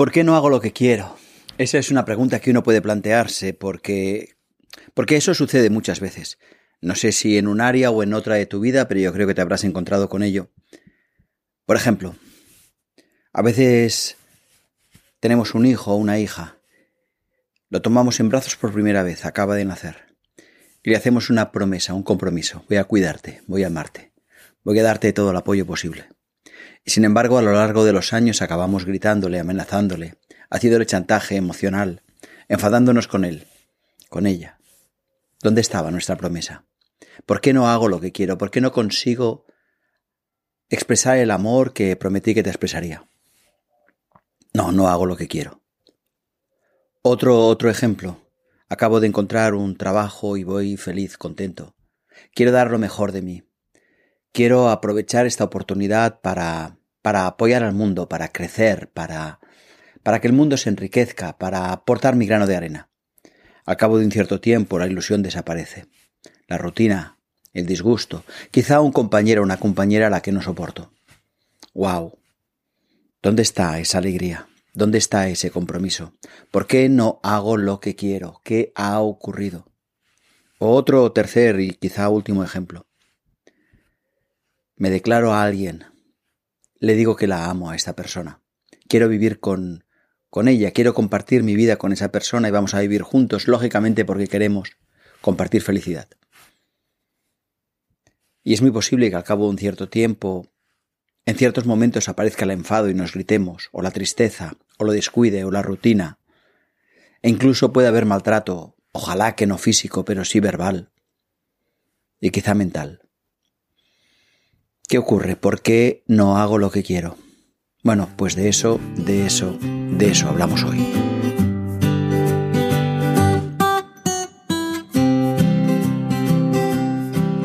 ¿Por qué no hago lo que quiero? Esa es una pregunta que uno puede plantearse porque porque eso sucede muchas veces. No sé si en un área o en otra de tu vida, pero yo creo que te habrás encontrado con ello. Por ejemplo, a veces tenemos un hijo o una hija. Lo tomamos en brazos por primera vez, acaba de nacer. Y le hacemos una promesa, un compromiso. Voy a cuidarte, voy a amarte, voy a darte todo el apoyo posible. Sin embargo, a lo largo de los años acabamos gritándole, amenazándole, haciéndole chantaje emocional, enfadándonos con él, con ella. ¿Dónde estaba nuestra promesa? ¿Por qué no hago lo que quiero? ¿Por qué no consigo expresar el amor que prometí que te expresaría? No, no hago lo que quiero. Otro, otro ejemplo. Acabo de encontrar un trabajo y voy feliz, contento. Quiero dar lo mejor de mí. Quiero aprovechar esta oportunidad para, para apoyar al mundo, para crecer, para, para que el mundo se enriquezca, para aportar mi grano de arena. Al cabo de un cierto tiempo la ilusión desaparece. La rutina, el disgusto, quizá un compañero o una compañera a la que no soporto. ¡Wow! ¿Dónde está esa alegría? ¿Dónde está ese compromiso? ¿Por qué no hago lo que quiero? ¿Qué ha ocurrido? Otro tercer y quizá último ejemplo. Me declaro a alguien. Le digo que la amo a esta persona. Quiero vivir con, con ella, quiero compartir mi vida con esa persona y vamos a vivir juntos, lógicamente porque queremos compartir felicidad. Y es muy posible que al cabo de un cierto tiempo, en ciertos momentos aparezca el enfado y nos gritemos, o la tristeza, o lo descuide, o la rutina. E incluso puede haber maltrato, ojalá que no físico, pero sí verbal. Y quizá mental. ¿Qué ocurre? ¿Por qué no hago lo que quiero? Bueno, pues de eso, de eso, de eso hablamos hoy.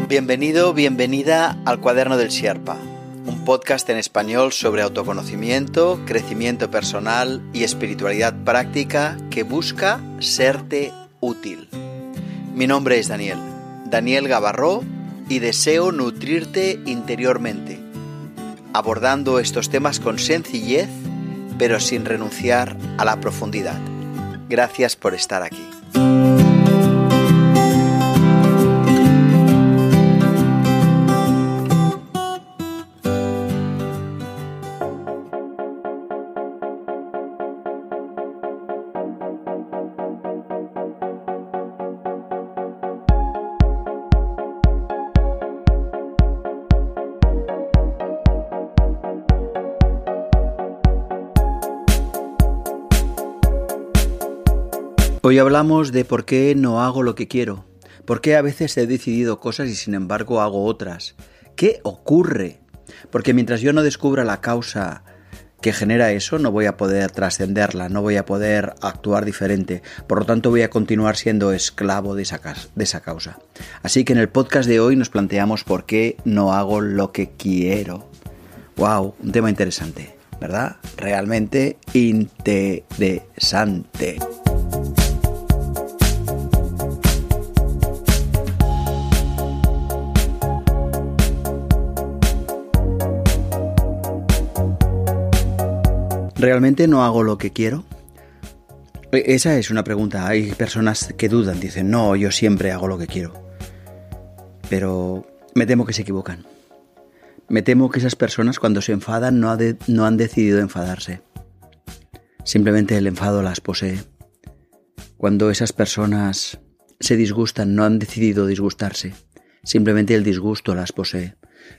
Bienvenido, bienvenida al Cuaderno del Sierpa, un podcast en español sobre autoconocimiento, crecimiento personal y espiritualidad práctica que busca serte útil. Mi nombre es Daniel, Daniel Gavarró, y deseo nutrirte interiormente, abordando estos temas con sencillez, pero sin renunciar a la profundidad. Gracias por estar aquí. Hoy hablamos de por qué no hago lo que quiero, por qué a veces he decidido cosas y sin embargo hago otras. ¿Qué ocurre? Porque mientras yo no descubra la causa que genera eso, no voy a poder trascenderla, no voy a poder actuar diferente. Por lo tanto, voy a continuar siendo esclavo de esa, causa. Así que en el podcast de hoy nos planteamos por qué no hago lo que quiero. ¡Wow! Un tema interesante, ¿verdad? Realmente interesante. ¿Realmente no hago lo que quiero? E, esa es una pregunta. Hay personas que dudan, dicen, no, yo siempre hago lo que quiero. Pero me temo que se equivocan. Me temo que esas personas cuando se enfadan no, no han decidido enfadarse. Simplemente el enfado las posee. Cuando esas personas se disgustan no han decidido disgustarse. Simplemente el disgusto las posee.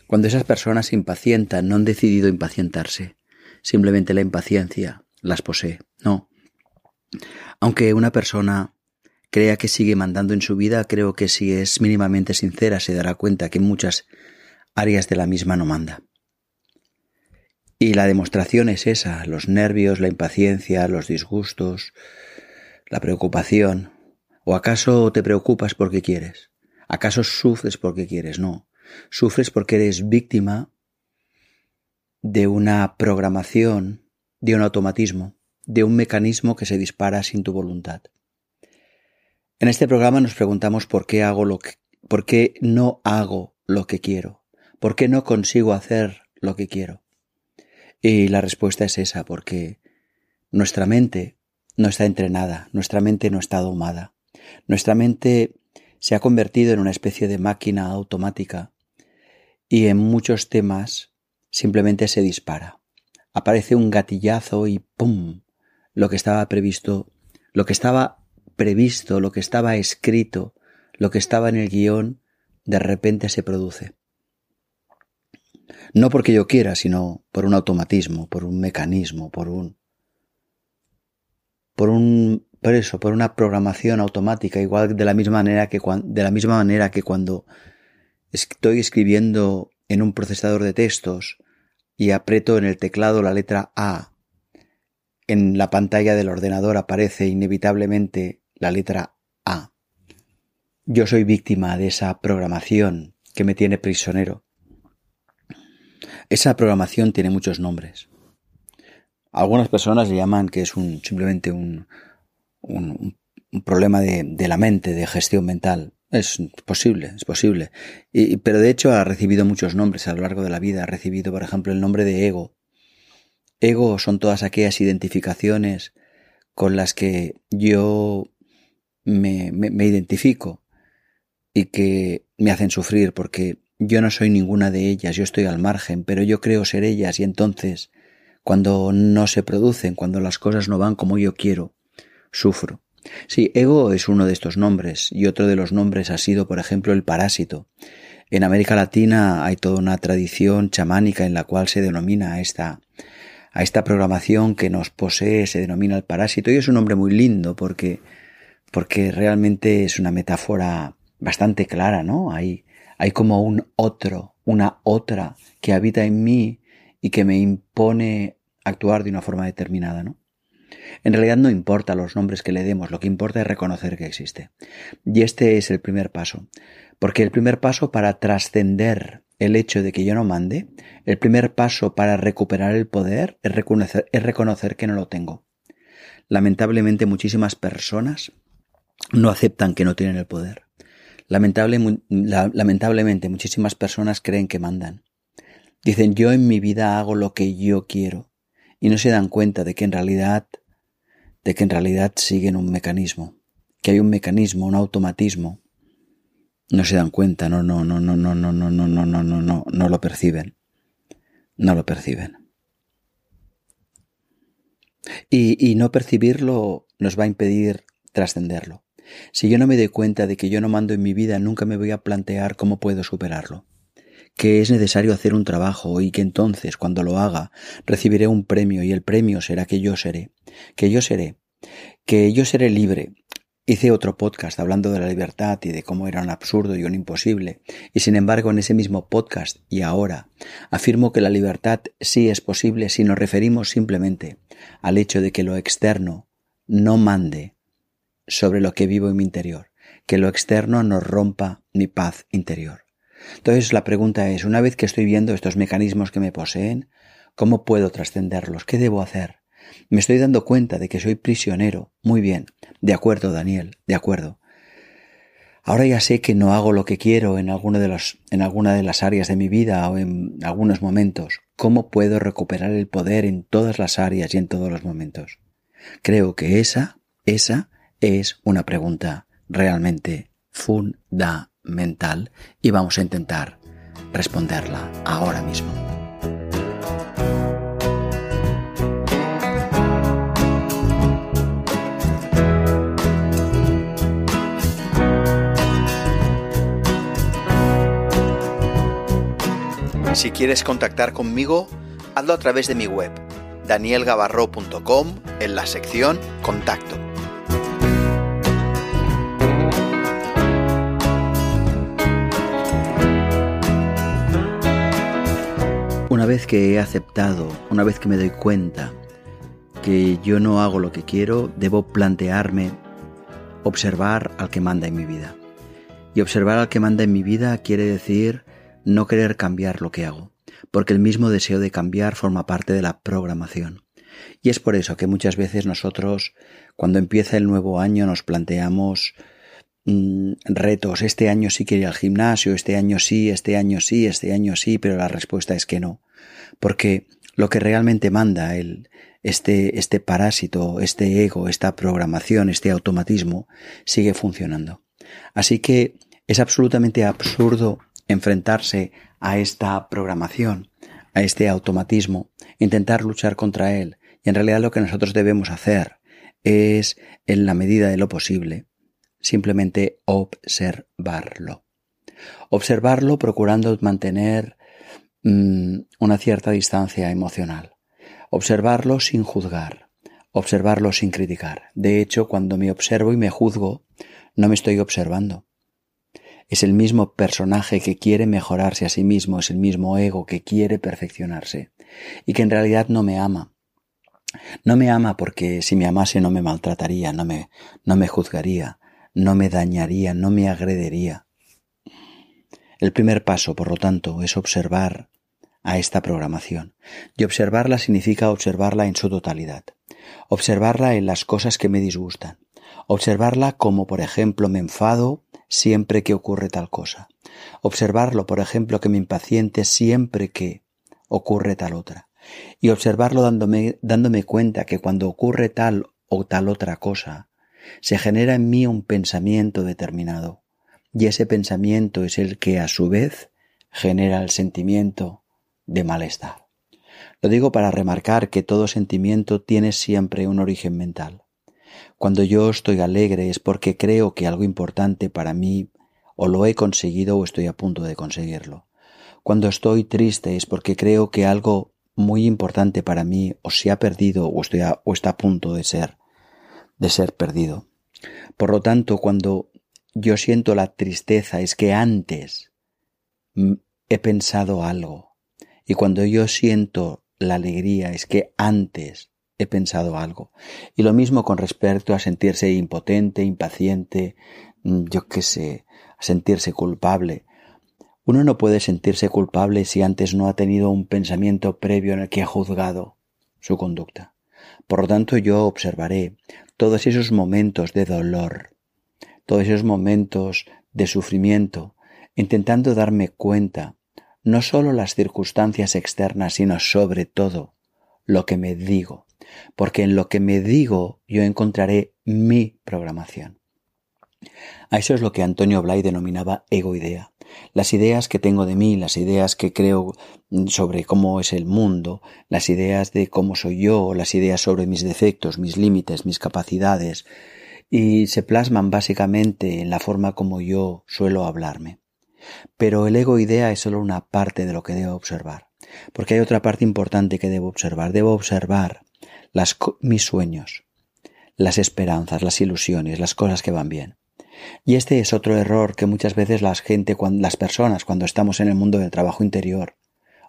Cuando esas personas se impacientan no han decidido impacientarse simplemente la impaciencia las posee. No. Aunque una persona crea que sigue mandando en su vida, creo que si es mínimamente sincera se dará cuenta que en muchas áreas de la misma no manda. Y la demostración es esa, los nervios, la impaciencia, los disgustos, la preocupación. ¿O acaso te preocupas porque quieres? ¿Acaso sufres porque quieres? No. Sufres porque eres víctima de una programación, de un automatismo, de un mecanismo que se dispara sin tu voluntad. En este programa nos preguntamos por qué hago lo que, por qué no hago lo que quiero, por qué no consigo hacer lo que quiero. Y la respuesta es esa, porque Nuestra mente no está entrenada, nuestra mente no está domada. Nuestra mente se ha convertido en una especie de máquina automática y en muchos temas simplemente se dispara. Aparece un gatillazo y ¡pum! Lo que estaba previsto, lo que estaba previsto, lo que estaba escrito, lo que estaba en el guion, de repente se produce. No porque yo quiera, sino por un automatismo, por un mecanismo, por un por un por eso, por una programación automática, igual de la misma manera que de la misma manera que cuando estoy escribiendo en un procesador de textos y aprieto en el teclado la letra A, en la pantalla del ordenador aparece inevitablemente la letra A. Yo soy víctima de esa programación que me tiene prisionero. Esa programación tiene muchos nombres. Algunas personas le llaman que es un, simplemente un, un, problema de, de, la mente, de gestión mental. Es posible, es posible. Y, pero de hecho ha recibido muchos nombres a lo largo de la vida. Ha recibido, por ejemplo, el nombre de ego. Ego son todas aquellas identificaciones con las que yo me, me, identifico y que me hacen sufrir porque yo no soy ninguna de ellas, yo estoy al margen, pero yo creo ser ellas y entonces, cuando no se producen, cuando las cosas no van como yo quiero, sufro. Sí, ego es uno de estos nombres y otro de los nombres ha sido, por ejemplo, el parásito. En América Latina hay toda una tradición chamánica en la cual se denomina a esta, a esta programación que nos posee, se denomina el parásito y es un nombre muy lindo porque, porque realmente es una metáfora bastante clara, ¿no? Hay, hay como un otro, una otra que habita en mí y que me impone actuar de una forma determinada, ¿no? En realidad no importa los nombres que le demos, lo que importa es reconocer que existe. Y este es el primer paso. Porque el primer paso para trascender el hecho de que yo no mande, el primer paso para recuperar el poder es reconocer, que no lo tengo. Lamentablemente muchísimas personas no aceptan que no tienen el poder. lamentablemente muchísimas personas creen que mandan. Dicen yo en mi vida hago lo que yo quiero y no se dan cuenta de que en realidad de que en realidad siguen un mecanismo, que hay un mecanismo, un automatismo. No se dan cuenta, no, no, no, no, no, no, no, no, no, no, no, no, no lo perciben. No lo perciben. Y, y no percibirlo nos va a impedir trascenderlo. Si yo no me doy cuenta de que yo no mando en mi vida, nunca me voy a plantear cómo puedo superarlo que es necesario hacer un trabajo y que entonces, cuando lo haga, recibiré un premio y el premio será que yo seré, que yo seré, que yo seré libre. Hice otro podcast hablando de la libertad y de cómo era un absurdo y un imposible, y sin embargo en ese mismo podcast y ahora afirmo que la libertad sí es posible si nos referimos simplemente al hecho de que lo externo no mande sobre lo que vivo en mi interior, que lo externo no rompa mi paz interior. Entonces la pregunta es, una vez que estoy viendo estos mecanismos que me poseen, ¿cómo puedo trascenderlos? ¿Qué debo hacer? Me estoy dando cuenta de que soy prisionero. Muy bien. De acuerdo, Daniel, de acuerdo. Ahora ya sé que no hago lo que quiero en, alguno de en alguna de las áreas de mi vida o en algunos momentos. ¿Cómo puedo recuperar el poder en todas las áreas y en todos los momentos? Creo que esa, esa es una pregunta realmente fundamental mental y vamos a intentar responderla ahora mismo. Si quieres contactar conmigo, hazlo a través de mi web, danielgavarro.com, en la sección Contacto. Una vez que he aceptado, una vez que me doy cuenta que yo no hago lo que quiero, debo plantearme observar al que manda en mi vida. Y observar al que manda en mi vida quiere decir no querer cambiar lo que hago, porque el mismo deseo de cambiar forma parte de la programación. Y es por eso que muchas veces nosotros, cuando empieza el nuevo año, nos planteamos Mm, retos. Este año sí quiero ir al gimnasio, este año sí, este año sí, este año sí, pero la respuesta es que no. Porque lo que realmente manda el, este, este parásito, este ego, esta programación, este automatismo sigue funcionando. Así que es absolutamente absurdo enfrentarse a esta programación, a este automatismo, intentar luchar contra él. Y en realidad lo que nosotros debemos hacer es, en la medida de lo posible, simplemente observarlo. Observarlo procurando mantener mm, una cierta distancia emocional. Observarlo sin juzgar. Observarlo sin criticar. De hecho, cuando me observo y me juzgo, no me estoy observando. Es el mismo personaje que quiere mejorarse a sí mismo, es el mismo ego que quiere perfeccionarse y que en realidad no me ama. No me ama porque si me amase no me maltrataría, no me, no me juzgaría, no me dañaría, no me agredería. El primer paso, por lo tanto, es observar a esta programación. Y observarla significa observarla en su totalidad. Observarla en las cosas que me disgustan. Observarla como, por ejemplo, me enfado siempre que ocurre tal cosa. Observarlo, por ejemplo, que me impaciente siempre que ocurre tal otra. Y observarlo dándome, dándome cuenta que cuando ocurre tal o tal otra cosa, se genera en mí un pensamiento determinado. Y ese pensamiento es el que a su vez genera el sentimiento de malestar. Lo digo para remarcar que todo sentimiento tiene siempre un origen mental. Cuando yo estoy alegre es porque creo que algo importante para mí o lo he conseguido o estoy a punto de conseguirlo. Cuando estoy triste es porque creo que algo muy importante para mí o se ha perdido o, está a punto de ser, de ser perdido. Por lo tanto, cuando yo siento la tristeza es que antes he pensado algo. Y cuando yo siento la alegría es que antes he pensado algo. Y lo mismo con respecto a sentirse impotente, impaciente, mm, yo qué sé, a sentirse culpable. Uno no puede sentirse culpable si antes no ha tenido un pensamiento previo en el que ha juzgado su conducta. Por lo tanto, yo observaré todos esos momentos de dolor, todos esos momentos de sufrimiento, intentando darme cuenta no solo las circunstancias externas, sino sobre todo lo que me digo porque en lo que me digo yo encontraré mi programación. A eso es lo que Antonio Blay denominaba egoidea. Las ideas que tengo de mí, las ideas que creo sobre cómo es el mundo, las ideas de cómo soy yo, las ideas sobre mis defectos, mis límites, mis capacidades, y se plasman básicamente en la forma como yo suelo hablarme. Pero el egoidea es solo una parte de lo que debo observar, porque hay otra parte importante que debo observar. Debo observar mis sueños, las esperanzas, las ilusiones, las cosas que van bien. Y este es otro error que muchas veces la gente, las personas, cuando estamos en el mundo del trabajo interior,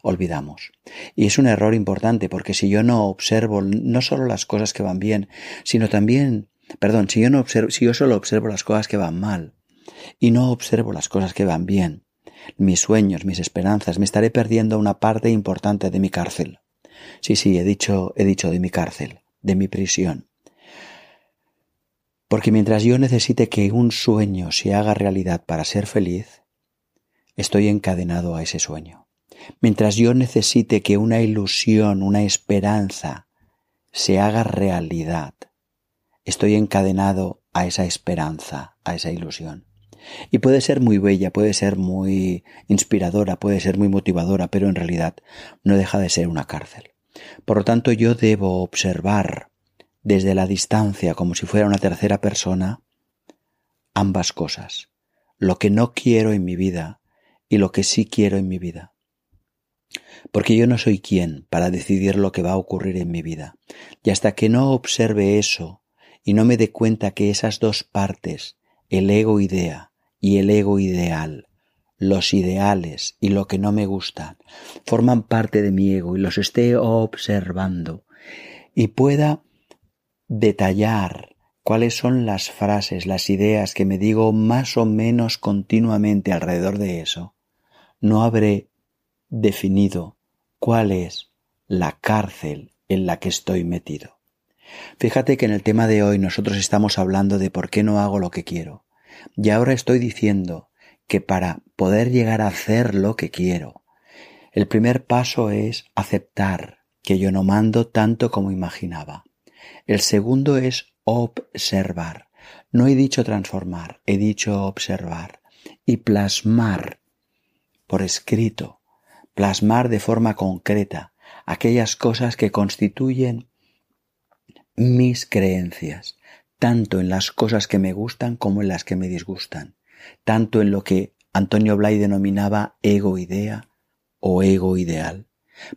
olvidamos. Y es un error importante porque si yo no observo no solo las cosas que van bien, sino también, perdón, si yo no observo, si yo solo observo las cosas que van mal y no observo las cosas que van bien, mis sueños, mis esperanzas, me estaré perdiendo una parte importante de mi cárcel. Sí, sí, he dicho, he dicho de mi cárcel, de mi prisión. Porque mientras yo necesite que un sueño se haga realidad para ser feliz, estoy encadenado a ese sueño. Mientras yo necesite que una ilusión, una esperanza se haga realidad, estoy encadenado a esa esperanza, a esa ilusión. Y puede ser muy bella, puede ser muy inspiradora, puede ser muy motivadora, pero en realidad no deja de ser una cárcel. Por lo tanto, yo debo observar desde la distancia, como si fuera una tercera persona, ambas cosas, lo que no quiero en mi vida y lo que sí quiero en mi vida. Porque yo no soy quien para decidir lo que va a ocurrir en mi vida. Y hasta que no observe eso y no me dé cuenta que esas dos partes, el ego idea y el ego ideal, los ideales y lo que no me gusta forman parte de mi ego y los esté observando y pueda detallar cuáles son las frases, las ideas que me digo más o menos continuamente alrededor de eso, no habré definido cuál es la cárcel en la que estoy metido. Fíjate que en el tema de hoy nosotros estamos hablando de por qué no hago lo que quiero. Y ahora estoy diciendo que para poder llegar a hacer lo que quiero, el primer paso es aceptar que yo no mando tanto como imaginaba. El segundo es observar. No he dicho transformar, he dicho observar y plasmar por escrito, plasmar de forma concreta aquellas cosas que constituyen mis creencias, tanto en las cosas que me gustan como en las que me disgustan, tanto en lo que Antonio Blay denominaba ego idea o ego ideal,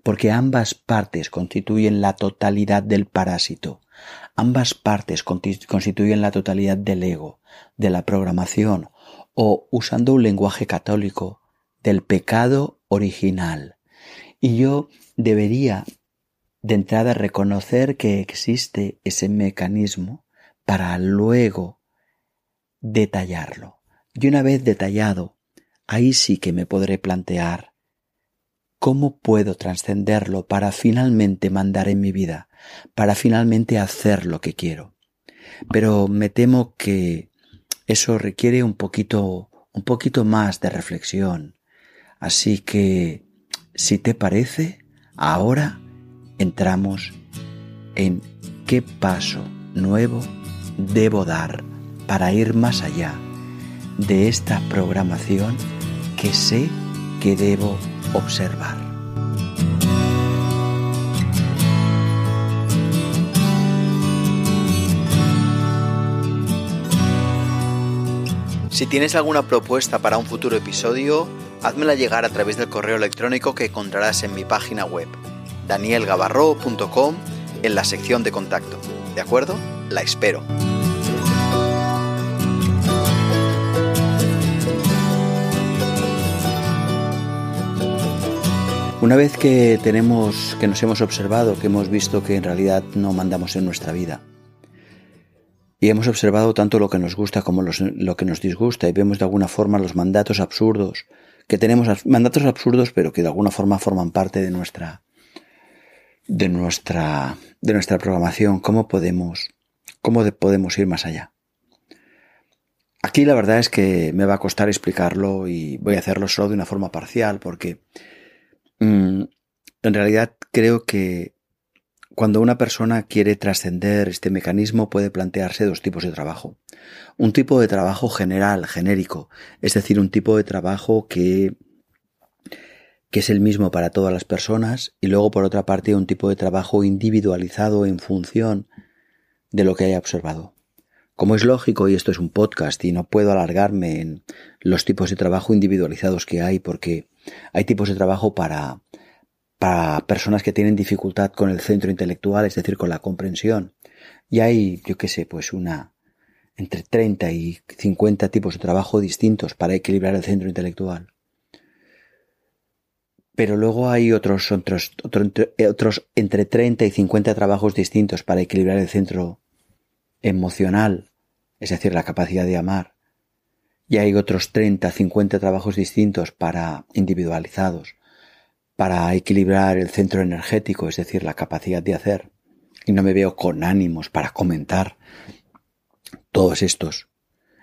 porque ambas partes constituyen la totalidad del parásito, ambas partes constituyen la totalidad del ego, de la programación, o, usando un lenguaje católico, del pecado original. Y yo debería de entrada reconocer que existe ese mecanismo para luego detallarlo. Y una vez detallado, ahí sí que me podré plantear cómo puedo trascenderlo para finalmente mandar en mi vida, para finalmente hacer lo que quiero. Pero me temo que eso requiere un poquito, un poquito más de reflexión. Así que, si te parece, ahora entramos en qué paso nuevo debo dar para ir más allá de esta programación que sé que debo observar. Si tienes alguna propuesta para un futuro episodio, házmela llegar a través del correo electrónico que encontrarás en mi página web, danielgavarro.com, en la sección de contacto. ¿De acuerdo? La espero. Una vez que tenemos, que nos hemos observado, que hemos visto que en realidad no mandamos en nuestra vida, y hemos observado tanto lo que nos gusta como lo que nos disgusta y vemos de alguna forma los mandatos absurdos que tenemos, mandatos absurdos pero que de alguna forma forman parte de nuestra, de nuestra, de nuestra programación, cómo podemos, cómo podemos ir más allá. Aquí la verdad es que me va a costar explicarlo y voy a hacerlo solo de una forma parcial porque mm, en realidad creo que cuando una persona quiere trascender este mecanismo puede plantearse dos tipos de trabajo. Un tipo de trabajo general, genérico, es decir, un tipo de trabajo que, que es el mismo para todas las personas y luego por otra parte un tipo de trabajo individualizado en función de lo que haya observado. Como es lógico, y esto es un podcast y no puedo alargarme en los tipos de trabajo individualizados que hay porque hay tipos de trabajo para para personas que tienen dificultad con el centro intelectual, es decir, con la comprensión. Y hay, yo qué sé, pues una, entre 30 y 50 tipos de trabajo distintos para equilibrar el centro intelectual. Pero luego hay otros, otros, otros entre 30 y 50 trabajos distintos para equilibrar el centro emocional, es decir, la capacidad de amar. Y hay otros 30, 50 trabajos distintos para individualizados para equilibrar el centro energético, es decir, la capacidad de hacer. Y no me veo con ánimos para comentar todos estos.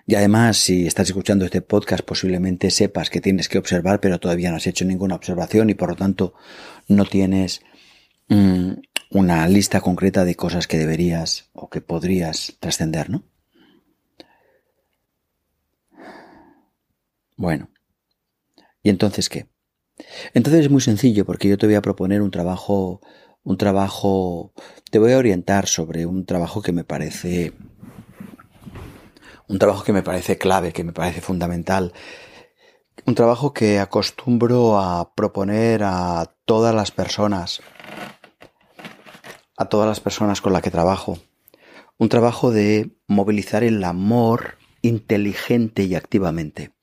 Y además, si estás escuchando este podcast, posiblemente sepas que tienes que observar, pero todavía no has hecho ninguna observación y por lo tanto no tienes mm, una lista concreta de cosas que deberías o que podrías trascender, ¿no? Bueno. ¿Y entonces qué? Entonces es muy sencillo porque yo te voy a proponer un trabajo, un trabajo, te voy a orientar sobre un trabajo que me parece, un trabajo que me parece clave, que me parece fundamental, un trabajo que acostumbro a proponer a todas las personas, a todas las personas con las que trabajo. Un trabajo de movilizar el amor inteligente y activamente.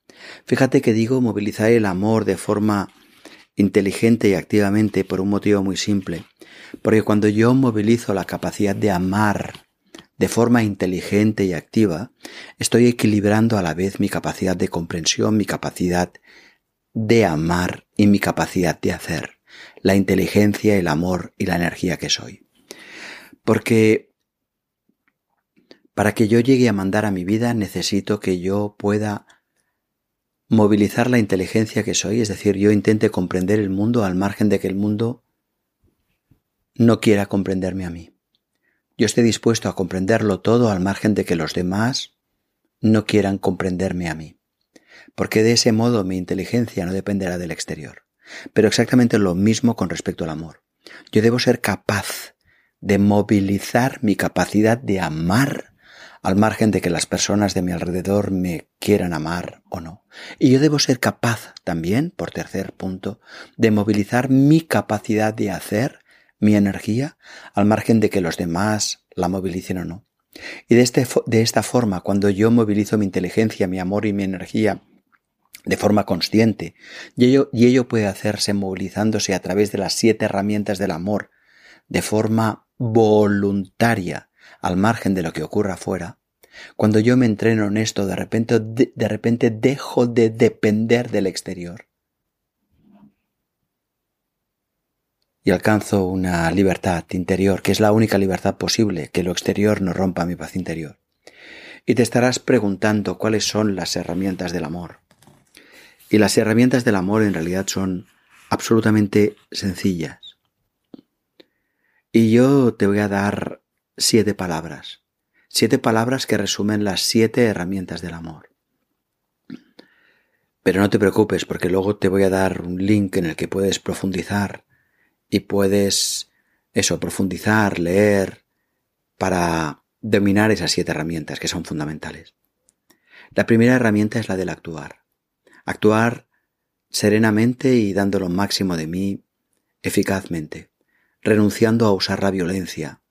Fíjate que digo movilizar el amor de forma inteligente y activamente por un motivo muy simple. Porque cuando yo movilizo la capacidad de amar de forma inteligente y activa, estoy equilibrando a la vez mi capacidad de comprensión, mi capacidad de amar y mi capacidad de hacer, la inteligencia, el amor y la energía que soy. Porque para que yo llegue a mandar a mi vida necesito que yo pueda movilizar la inteligencia que soy, es decir, yo intente comprender el mundo al margen de que el mundo no quiera comprenderme a mí. Yo esté dispuesto a comprenderlo todo al margen de que los demás no quieran comprenderme a mí. Porque de ese modo mi inteligencia no dependerá del exterior. Pero exactamente lo mismo con respecto al amor. Yo debo ser capaz de movilizar mi capacidad de amar al margen de que las personas de mi alrededor me quieran amar o no. Y yo debo ser capaz también, por tercer punto, de movilizar mi capacidad de hacer, mi energía, al margen de que los demás la movilicen o no. Y de, este, de esta forma, cuando yo movilizo mi inteligencia, mi amor y mi energía de forma consciente, y ello, y ello puede hacerse movilizándose a través de las siete herramientas del amor, de forma voluntaria, al margen de lo que ocurra afuera, cuando yo me entreno en esto, de repente, de, de repente dejo de depender del exterior. Y alcanzo una libertad interior, que es la única libertad posible, que lo exterior no rompa mi paz interior. Y te estarás preguntando cuáles son las herramientas del amor. Y las herramientas del amor en realidad son absolutamente sencillas. Y yo te voy a dar siete palabras. Siete palabras que resumen las siete herramientas del amor. Pero no te preocupes porque luego te voy a dar un link en el que puedes profundizar y puedes eso, profundizar, leer para dominar esas siete herramientas que son fundamentales. La primera herramienta es la del actuar. Actuar serenamente y dando lo máximo de mí eficazmente, renunciando a usar la violencia,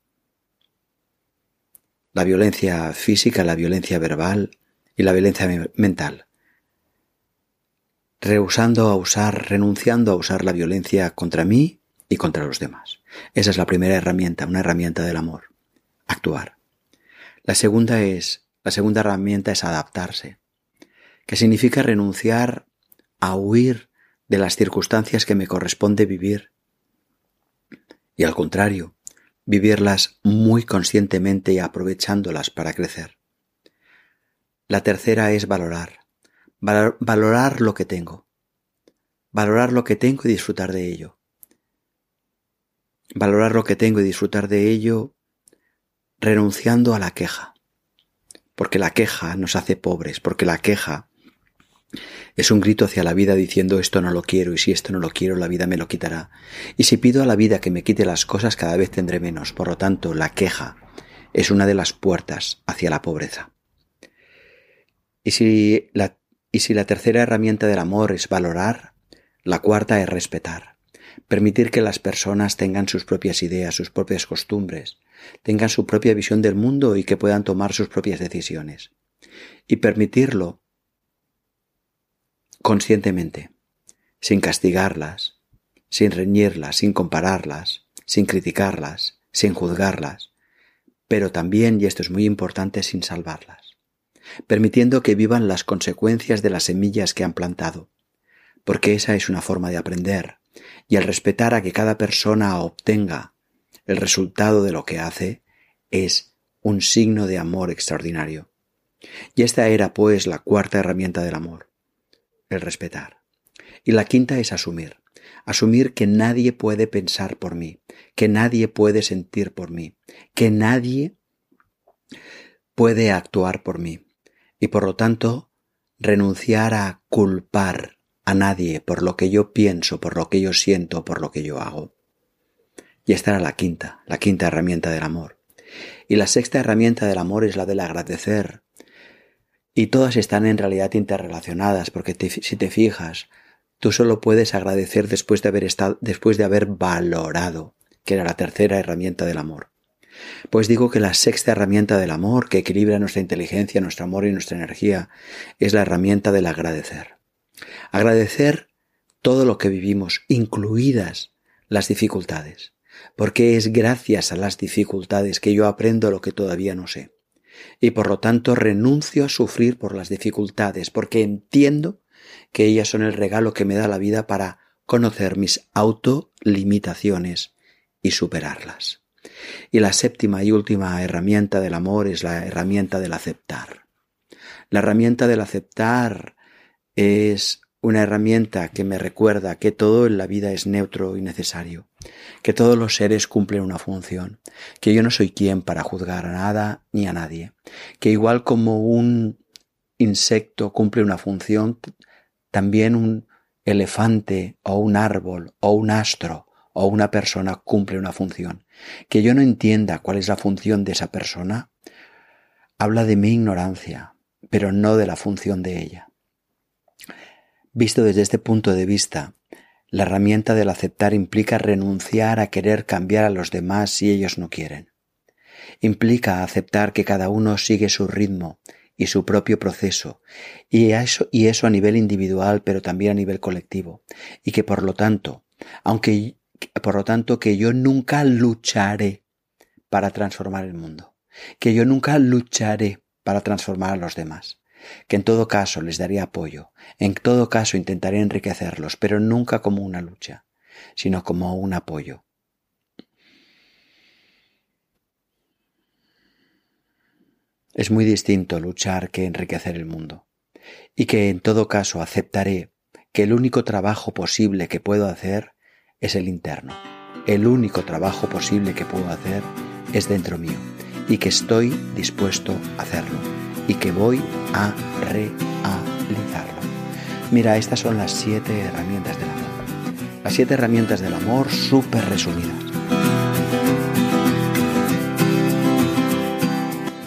la violencia física, la violencia verbal y la violencia mental. Rehusando a usar, renunciando a usar la violencia contra mí y contra los demás. Esa es la primera herramienta, una herramienta del amor. Actuar. La segunda es, la segunda herramienta es adaptarse, que significa renunciar a huir de las circunstancias que me corresponde vivir. Y al contrario, vivirlas muy conscientemente y aprovechándolas para crecer. La tercera es valorar, valorar lo que tengo, valorar lo que tengo y disfrutar de ello. Valorar lo que tengo y disfrutar de ello renunciando a la queja, porque la queja nos hace pobres, porque la queja es un grito hacia la vida diciendo esto no lo quiero y si esto no lo quiero la vida me lo quitará. Y si pido a la vida que me quite las cosas cada vez tendré menos. Por lo tanto, la queja es una de las puertas hacia la pobreza. Y si la, y si la tercera herramienta del amor es valorar, la cuarta es respetar. Permitir que las personas tengan sus propias ideas, sus propias costumbres, tengan su propia visión del mundo y que puedan tomar sus propias decisiones. Y permitirlo conscientemente, sin castigarlas, sin reñirlas, sin compararlas, sin criticarlas, sin juzgarlas, pero también, y esto es muy importante, sin salvarlas, permitiendo que vivan las consecuencias de las semillas que han plantado, porque esa es una forma de aprender, y al respetar a que cada persona obtenga el resultado de lo que hace, es un signo de amor extraordinario. Y esta era, pues, la cuarta herramienta del amor, respetar. Y la quinta es asumir. Asumir que nadie puede pensar por mí, que nadie puede sentir por mí, que nadie puede actuar por mí. Y por lo tanto, renunciar a culpar a nadie por lo que yo pienso, por lo que yo siento, por lo que yo hago. Y esta era la quinta, la quinta herramienta del amor. Y la sexta herramienta del amor es la del agradecer, y todas están en realidad interrelacionadas, porque si te fijas, tú solo puedes agradecer después de haber estado, después de haber valorado, que era la tercera herramienta del amor. Pues digo que la sexta herramienta del amor, que equilibra nuestra inteligencia, nuestro amor y nuestra energía, es la herramienta del agradecer. Agradecer todo lo que vivimos, incluidas las dificultades, porque es gracias a las dificultades que yo aprendo lo que todavía no sé y por lo tanto renuncio a sufrir por las dificultades porque entiendo que ellas son el regalo que me da la vida para conocer mis autolimitaciones y superarlas. Y la séptima y última herramienta del amor es la herramienta del aceptar. La herramienta del aceptar es una herramienta que me recuerda que todo en la vida es neutro y necesario, que todos los seres cumplen una función, que yo no soy quien para juzgar a nada ni a nadie, que igual como un insecto cumple una función, también un elefante o un árbol o un astro o una persona cumple una función. Que yo no entienda cuál es la función de esa persona, habla de mi ignorancia, pero no de la función de ella. Visto desde este punto de vista, la herramienta del aceptar implica renunciar a querer cambiar a los demás si ellos no quieren. Implica aceptar que cada uno sigue su ritmo y su propio proceso, y eso, a nivel individual, pero también a nivel colectivo, y que por lo tanto, aunque por lo tanto que yo nunca lucharé para transformar el mundo, que yo nunca lucharé para transformar a los demás, que en todo caso les daré apoyo, en todo caso intentaré enriquecerlos, pero nunca como una lucha, sino como un apoyo. Es muy distinto luchar que enriquecer el mundo, y que en todo caso aceptaré que el único trabajo posible que puedo hacer es el interno. El único trabajo posible que puedo hacer es dentro mío, y que estoy dispuesto a hacerlo y que voy a realizarlo. Mira, estas son las siete herramientas del amor. Las siete herramientas del amor súper resumidas.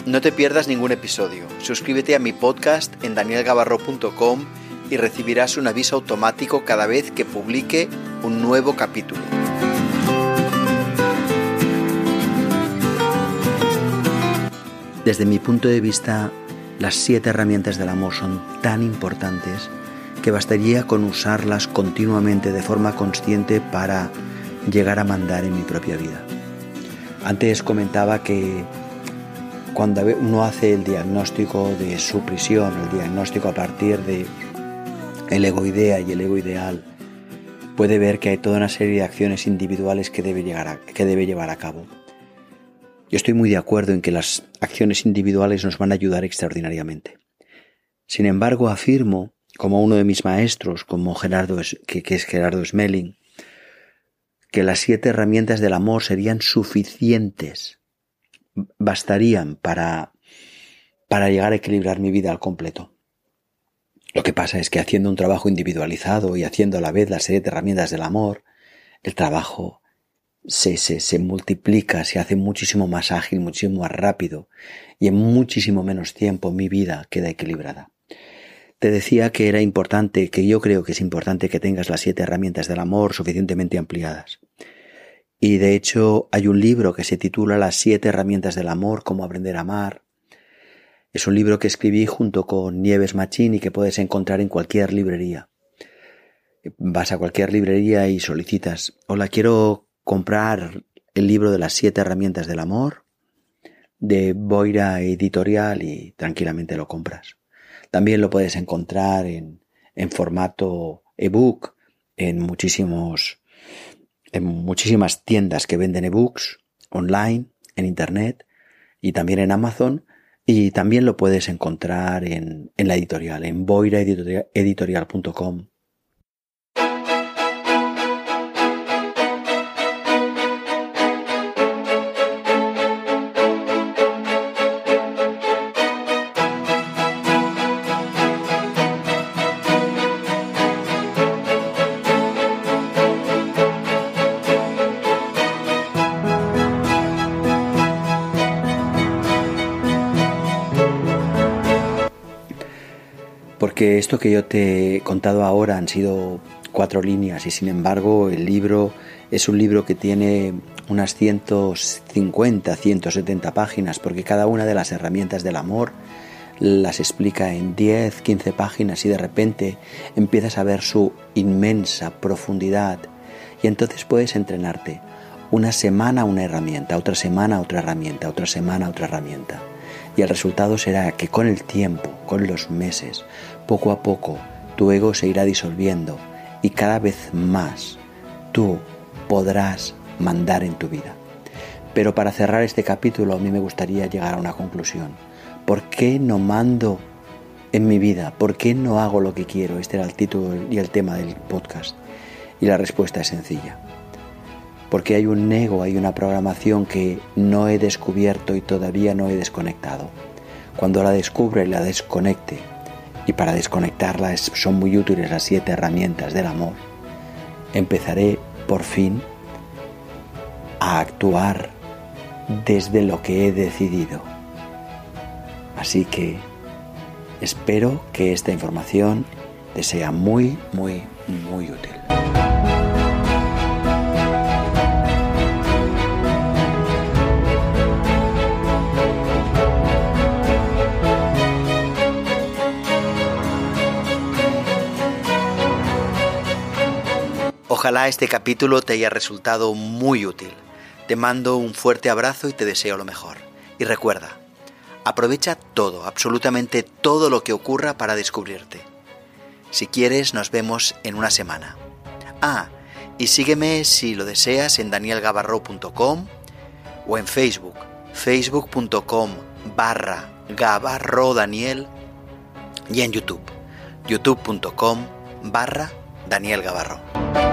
No te pierdas ningún episodio. Suscríbete a mi podcast en danielgavarro.com y recibirás un aviso automático cada vez que publique un nuevo capítulo. Desde mi punto de vista, las siete herramientas del amor son tan importantes que bastaría con usarlas continuamente de forma consciente para llegar a mandar en mi propia vida. Antes comentaba que cuando uno hace el diagnóstico de su prisión, el diagnóstico a partir de el ego idea y el ego ideal, puede ver que hay toda una serie de acciones individuales que debe, llegar que debe llevar a cabo. Yo estoy muy de acuerdo en que las acciones individuales nos van a ayudar extraordinariamente. Sin embargo, afirmo, como uno de mis maestros, como Gerardo, que, que es Gerardo Smelling, que las siete herramientas del amor serían suficientes, bastarían para, para llegar a equilibrar mi vida al completo. Lo que pasa es que haciendo un trabajo individualizado y haciendo a la vez las siete herramientas del amor, el trabajo se, se, se multiplica, se hace muchísimo más ágil, muchísimo más rápido y en muchísimo menos tiempo mi vida queda equilibrada. Te decía que era importante, que yo creo que es importante que tengas las siete herramientas del amor suficientemente ampliadas. Y de hecho hay un libro que se titula Las siete herramientas del amor, cómo aprender a amar. Es un libro que escribí junto con Nieves Machín y que puedes encontrar en cualquier librería. Vas a cualquier librería y solicitas, hola, quiero comprar el libro de las siete herramientas del amor de Boira Editorial y tranquilamente lo compras. También lo puedes encontrar en, en formato ebook en muchísimos en muchísimas tiendas que venden ebooks online, en internet y también en Amazon y también lo puedes encontrar en, en la editorial, en boiraeditorial.com porque esto que yo te he contado ahora han sido cuatro líneas y sin embargo el libro es un libro que tiene unas 150, 170 páginas porque cada una de las herramientas del amor las explica en 10, 15 páginas y de repente empiezas a ver su inmensa profundidad y entonces puedes entrenarte una semana una herramienta, otra semana otra herramienta, otra semana otra herramienta. Y el resultado será que con el tiempo, con los meses, poco a poco, tu ego se irá disolviendo y cada vez más tú podrás mandar en tu vida. Pero para cerrar este capítulo a mí me gustaría llegar a una conclusión. ¿Por qué no mando en mi vida? ¿Por qué no hago lo que quiero? Este era el título y el tema del podcast. Y la respuesta es sencilla. Porque hay un ego, hay una programación que no he descubierto y todavía no he desconectado. Cuando la descubra y la desconecte, y para desconectarla son muy útiles las siete herramientas del amor, empezaré por fin a actuar desde lo que he decidido. Así que espero que esta información te sea muy, muy, muy útil. Ojalá este capítulo te haya resultado muy útil. Te mando un fuerte abrazo y te deseo lo mejor. Y recuerda, aprovecha todo, absolutamente todo lo que ocurra para descubrirte. Si quieres, nos vemos en una semana. Ah, y sígueme si lo deseas en danielgabarro.com o en Facebook, facebook.com barra gabarrodaniel y en YouTube, youtube.com barra Daniel Gabarro.